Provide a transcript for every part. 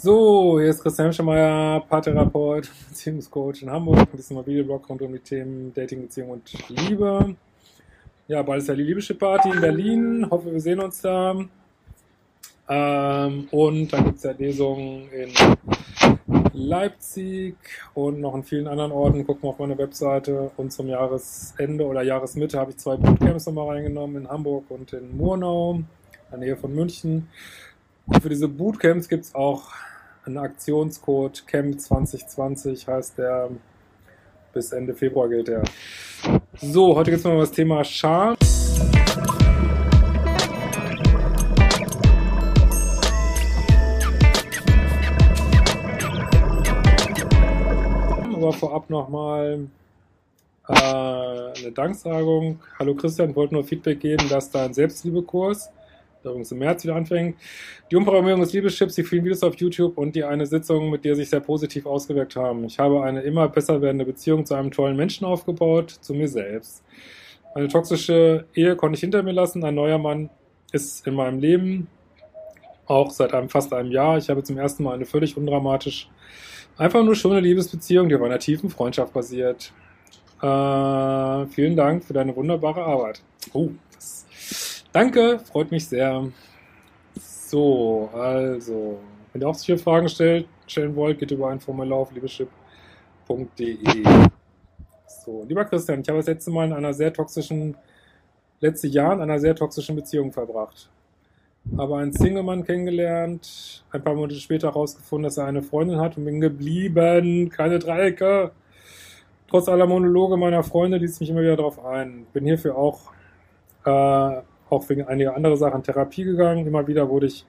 So, hier ist Christian Schemeier, Paartherapeut, Beziehungscoach in Hamburg. Ein bisschen mal Videoblog rund um die Themen Dating, Beziehung und Liebe. Ja, bald ist ja die Liebeschip Party in Berlin. Hoffe, wir sehen uns da. Ähm, und dann gibt es ja Lesungen in Leipzig und noch in vielen anderen Orten. Gucken wir auf meine Webseite. Und zum Jahresende oder Jahresmitte habe ich zwei Bootcamps nochmal reingenommen in Hamburg und in Murnau, in der Nähe von München. Und für diese Bootcamps gibt es auch ein Aktionscode CAMP 2020 heißt der. Bis Ende Februar gilt der. So, heute geht es mal um das Thema Scham. Aber vorab nochmal äh, eine Danksagung. Hallo Christian, wollte nur Feedback geben, dass dein Selbstliebekurs der übrigens im März wieder anfängt. Die Umprogrammierung des Liebeschips, die vielen Videos auf YouTube und die eine Sitzung, mit der sich sehr positiv ausgewirkt haben. Ich habe eine immer besser werdende Beziehung zu einem tollen Menschen aufgebaut, zu mir selbst. Eine toxische Ehe konnte ich hinter mir lassen. Ein neuer Mann ist in meinem Leben, auch seit einem, fast einem Jahr. Ich habe zum ersten Mal eine völlig undramatisch, einfach nur schöne Liebesbeziehung, die auf einer tiefen Freundschaft basiert. Äh, vielen Dank für deine wunderbare Arbeit. Oh, Danke, freut mich sehr. So, also, wenn ihr auch solche Fragen stellt, stellen wollt, geht über ein Formular auf liebeschip.de. So, lieber Christian, ich habe das letzte Mal in einer sehr toxischen, letzte Jahr in einer sehr toxischen Beziehung verbracht. Habe einen Single-Mann kennengelernt, ein paar Monate später herausgefunden, dass er eine Freundin hat und bin geblieben. Keine Dreiecke. Trotz aller Monologe meiner Freunde ließ mich immer wieder darauf ein. Bin hierfür auch äh, auch wegen einiger anderer Sachen Therapie gegangen. Immer wieder wurde ich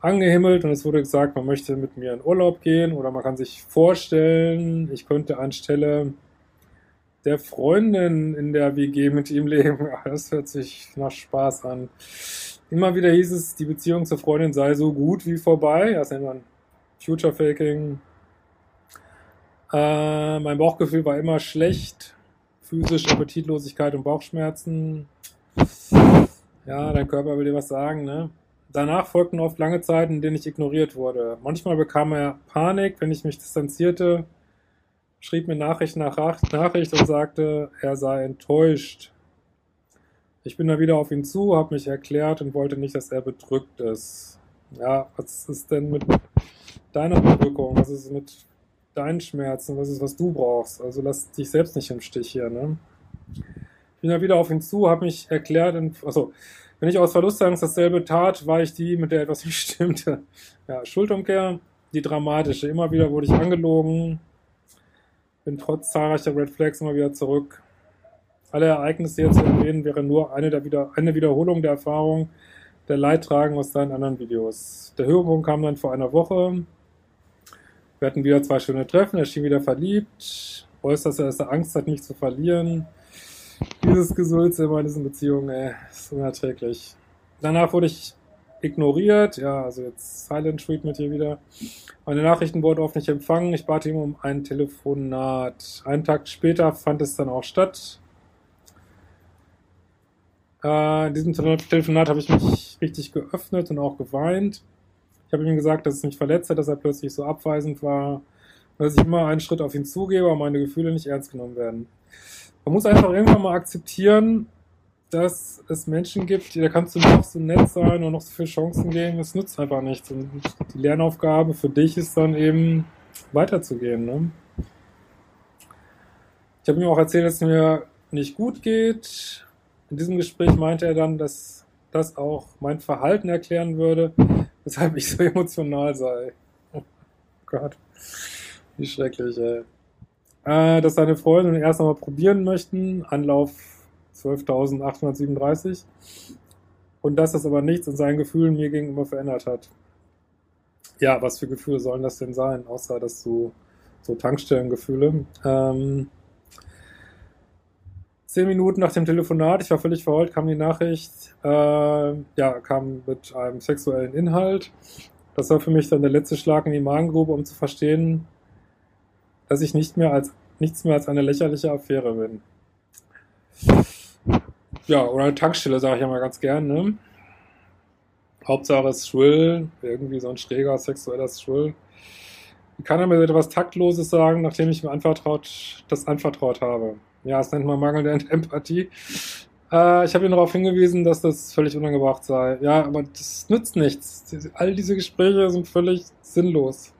angehimmelt und es wurde gesagt, man möchte mit mir in Urlaub gehen oder man kann sich vorstellen, ich könnte anstelle der Freundin in der WG mit ihm leben. Das hört sich nach Spaß an. Immer wieder hieß es, die Beziehung zur Freundin sei so gut wie vorbei. Das nennt man Future Faking. Äh, mein Bauchgefühl war immer schlecht. Physisch Appetitlosigkeit und Bauchschmerzen. Ja, dein Körper will dir was sagen, ne? Danach folgten oft lange Zeiten, in denen ich ignoriert wurde. Manchmal bekam er Panik, wenn ich mich distanzierte, schrieb mir Nachricht nach Nachricht und sagte, er sei enttäuscht. Ich bin da wieder auf ihn zu, habe mich erklärt und wollte nicht, dass er bedrückt ist. Ja, was ist denn mit deiner Bedrückung? Was ist mit deinen Schmerzen? Was ist, was du brauchst? Also lass dich selbst nicht im Stich hier, ne? Bin da wieder auf ihn zu, habe mich erklärt, und, also, wenn ich aus Verlustangst dasselbe tat, war ich die, mit der etwas nicht stimmte. Ja, Schuldumkehr, die dramatische. Immer wieder wurde ich angelogen, bin trotz zahlreicher Red Flags immer wieder zurück. Alle Ereignisse hier zu erwähnen, wäre nur eine, der wieder, eine Wiederholung der Erfahrung der Leidtragen aus deinen anderen Videos. Der Höhepunkt kam dann vor einer Woche. Wir hatten wieder zwei schöne Treffen, er schien wieder verliebt, dass er Angst hat, mich zu verlieren. Dieses Gesülze in diesen Beziehungen, ey, ist unerträglich. Danach wurde ich ignoriert, ja, also jetzt Silent Treatment hier wieder. Meine Nachrichten wurden oft nicht empfangen. Ich bat ihm um ein Telefonat. Einen Tag später fand es dann auch statt. Äh, in diesem Telefonat habe ich mich richtig geöffnet und auch geweint. Ich habe ihm gesagt, dass es mich verletzt hat, dass er plötzlich so abweisend war und dass ich immer einen Schritt auf ihn zugebe, aber meine Gefühle nicht ernst genommen werden man muss einfach irgendwann mal akzeptieren, dass es Menschen gibt, da kannst du noch so nett sein und noch so viele Chancen geben, es nützt einfach nichts. Und die Lernaufgabe für dich ist dann eben weiterzugehen. Ne? Ich habe ihm auch erzählt, dass es mir nicht gut geht. In diesem Gespräch meinte er dann, dass das auch mein Verhalten erklären würde, weshalb ich so emotional sei. Oh Gott, wie schrecklich, ey äh, dass seine Freunde erst einmal probieren möchten. Anlauf 12.837. Und dass das aber nichts in seinen Gefühlen mir gegenüber verändert hat. Ja, was für Gefühle sollen das denn sein, außer dass du so Tankstellengefühle. Ähm, zehn Minuten nach dem Telefonat, ich war völlig verheult, kam die Nachricht, äh, ja, kam mit einem sexuellen Inhalt. Das war für mich dann der letzte Schlag in die Magengrube, um zu verstehen, dass ich nicht mehr als nichts mehr als eine lächerliche Affäre bin. Ja, oder eine Tankstelle, sage ich ja mal ganz gern, ne? Hauptsache es schwill, irgendwie so ein schräger sexueller Schwill. Wie kann er mir etwas Taktloses sagen, nachdem ich mir anvertraut, das anvertraut habe? Ja, das nennt man mangelnde Empathie. Äh, ich habe ihn darauf hingewiesen, dass das völlig unangebracht sei. Ja, aber das nützt nichts. All diese Gespräche sind völlig sinnlos.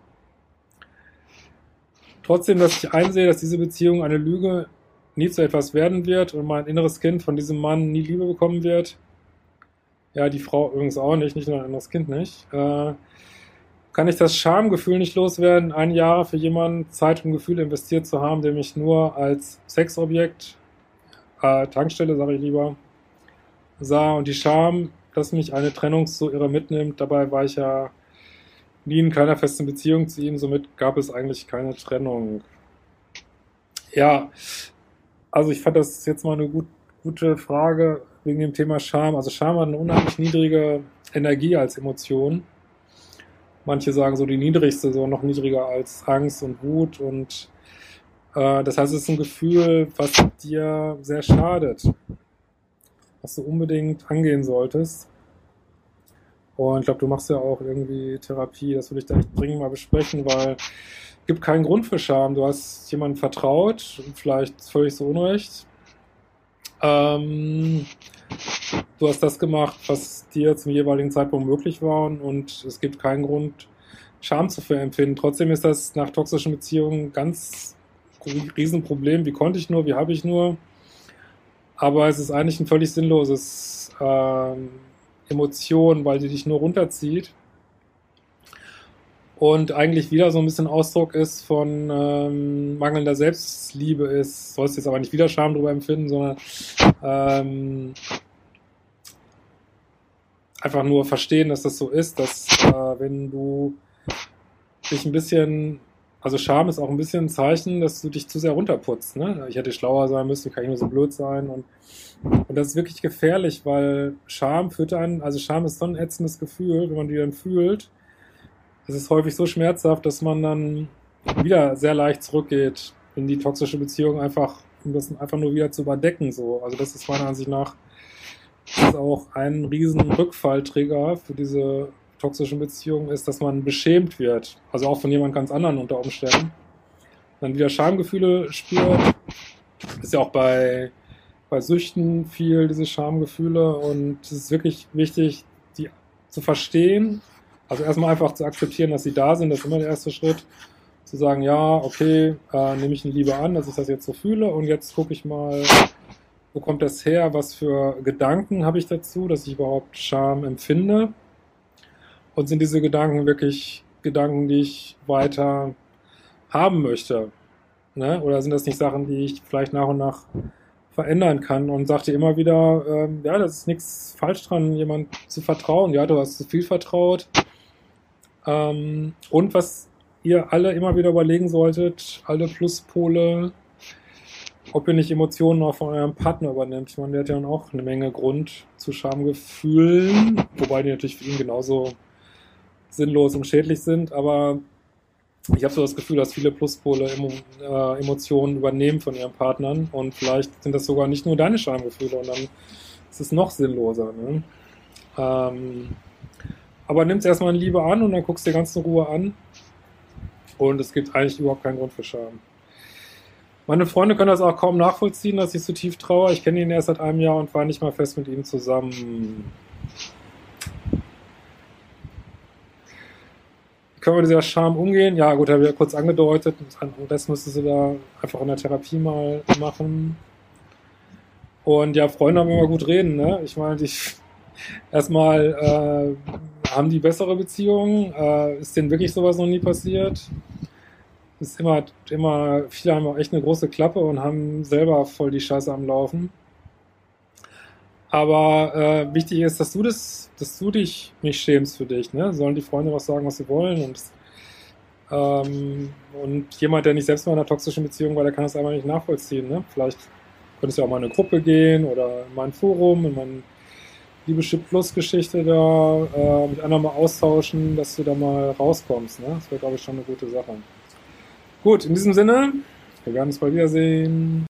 Trotzdem, dass ich einsehe, dass diese Beziehung eine Lüge nie zu etwas werden wird und mein inneres Kind von diesem Mann nie Liebe bekommen wird. Ja, die Frau übrigens auch nicht, nicht nur ein inneres Kind nicht. Äh, kann ich das Schamgefühl nicht loswerden, ein Jahr für jemanden Zeit und Gefühl investiert zu haben, der mich nur als Sexobjekt äh, Tankstelle, sage ich lieber, sah und die Scham, dass mich eine Trennung so irre mitnimmt. Dabei war ich ja nie in keiner festen Beziehung zu ihm, somit gab es eigentlich keine Trennung. Ja, also ich fand das jetzt mal eine gut, gute Frage wegen dem Thema Scham. Also Scham hat eine unheimlich niedrige Energie als Emotion. Manche sagen so die niedrigste, so noch niedriger als Angst und Wut und äh, das heißt, es ist ein Gefühl, was dir sehr schadet, was du unbedingt angehen solltest. Und ich glaube, du machst ja auch irgendwie Therapie, das würde ich da echt dringend mal besprechen, weil es gibt keinen Grund für Scham. Du hast jemandem vertraut, vielleicht völlig so unrecht. Ähm, du hast das gemacht, was dir zum jeweiligen Zeitpunkt möglich war und es gibt keinen Grund, Scham zu verempfinden. Trotzdem ist das nach toxischen Beziehungen ganz Riesenproblem, wie konnte ich nur, wie habe ich nur. Aber es ist eigentlich ein völlig sinnloses äh, Emotion, weil die dich nur runterzieht. Und eigentlich wieder so ein bisschen Ausdruck ist von ähm, mangelnder Selbstliebe ist. Sollst jetzt aber nicht wieder Scham drüber empfinden, sondern ähm, einfach nur verstehen, dass das so ist, dass äh, wenn du dich ein bisschen also Scham ist auch ein bisschen ein Zeichen, dass du dich zu sehr runterputzt. Ne? Ich hätte schlauer sein müssen, kann ich nur so blöd sein. Und, und das ist wirklich gefährlich, weil Scham führt einen, also Scham ist so ein ätzendes Gefühl, wenn man die dann fühlt. Es ist häufig so schmerzhaft, dass man dann wieder sehr leicht zurückgeht in die toxische Beziehung, einfach, um das einfach nur wieder zu überdecken. So. Also das ist meiner Ansicht nach ist auch ein riesen Rückfalltrigger für diese toxischen Beziehungen ist, dass man beschämt wird. Also auch von jemand ganz anderen unter Umständen. Dann wieder Schamgefühle spürt. Ist ja auch bei, bei Süchten viel diese Schamgefühle und es ist wirklich wichtig, die zu verstehen. Also erstmal einfach zu akzeptieren, dass sie da sind, das ist immer der erste Schritt. Zu sagen, ja, okay, äh, nehme ich ihn lieber an, dass ich das jetzt so fühle und jetzt gucke ich mal, wo kommt das her, was für Gedanken habe ich dazu, dass ich überhaupt Scham empfinde und sind diese Gedanken wirklich Gedanken, die ich weiter haben möchte? Ne? Oder sind das nicht Sachen, die ich vielleicht nach und nach verändern kann? Und sagte immer wieder, ähm, ja, das ist nichts falsch dran, jemand zu vertrauen. Ja, du hast zu viel vertraut. Ähm, und was ihr alle immer wieder überlegen solltet, alle Pluspole, ob ihr nicht Emotionen auch von eurem Partner übernimmt. Ich meine, der hat ja auch eine Menge Grund zu Schamgefühlen, wobei die natürlich für ihn genauso sinnlos und schädlich sind, aber ich habe so das Gefühl, dass viele Pluspole Emo, äh, Emotionen übernehmen von ihren Partnern und vielleicht sind das sogar nicht nur deine Schamgefühle und dann ist es noch sinnloser. Ne? Ähm, aber nimm es erstmal in Liebe an und dann guckst du dir ganz in Ruhe an und es gibt eigentlich überhaupt keinen Grund für Scham. Meine Freunde können das auch kaum nachvollziehen, dass ich so tief traue. Ich kenne ihn erst seit einem Jahr und war nicht mal fest mit ihm zusammen. Können wir mit dieser Scham umgehen? Ja, gut, habe ich ja kurz angedeutet. Das müsstest du da einfach in der Therapie mal machen. Und ja, Freunde haben immer gut reden, ne? Ich meine, die erstmal äh, haben die bessere Beziehungen. Äh, ist denen wirklich sowas noch nie passiert? Ist immer, immer, viele haben auch echt eine große Klappe und haben selber voll die Scheiße am Laufen. Aber äh, wichtig ist, dass du das, dass du dich nicht schämst für dich. Ne? Sollen die Freunde was sagen, was sie wollen und ähm, und jemand, der nicht selbst mal in einer toxischen Beziehung war, der kann das einfach nicht nachvollziehen. Ne? Vielleicht könntest du auch mal in eine Gruppe gehen oder in mein Forum, in mein Liebeschip Plus Geschichte da äh, mit anderen mal austauschen, dass du da mal rauskommst. Ne? Das wäre, glaube ich, schon eine gute Sache. Gut, in diesem Sinne, wir werden uns bald wiedersehen.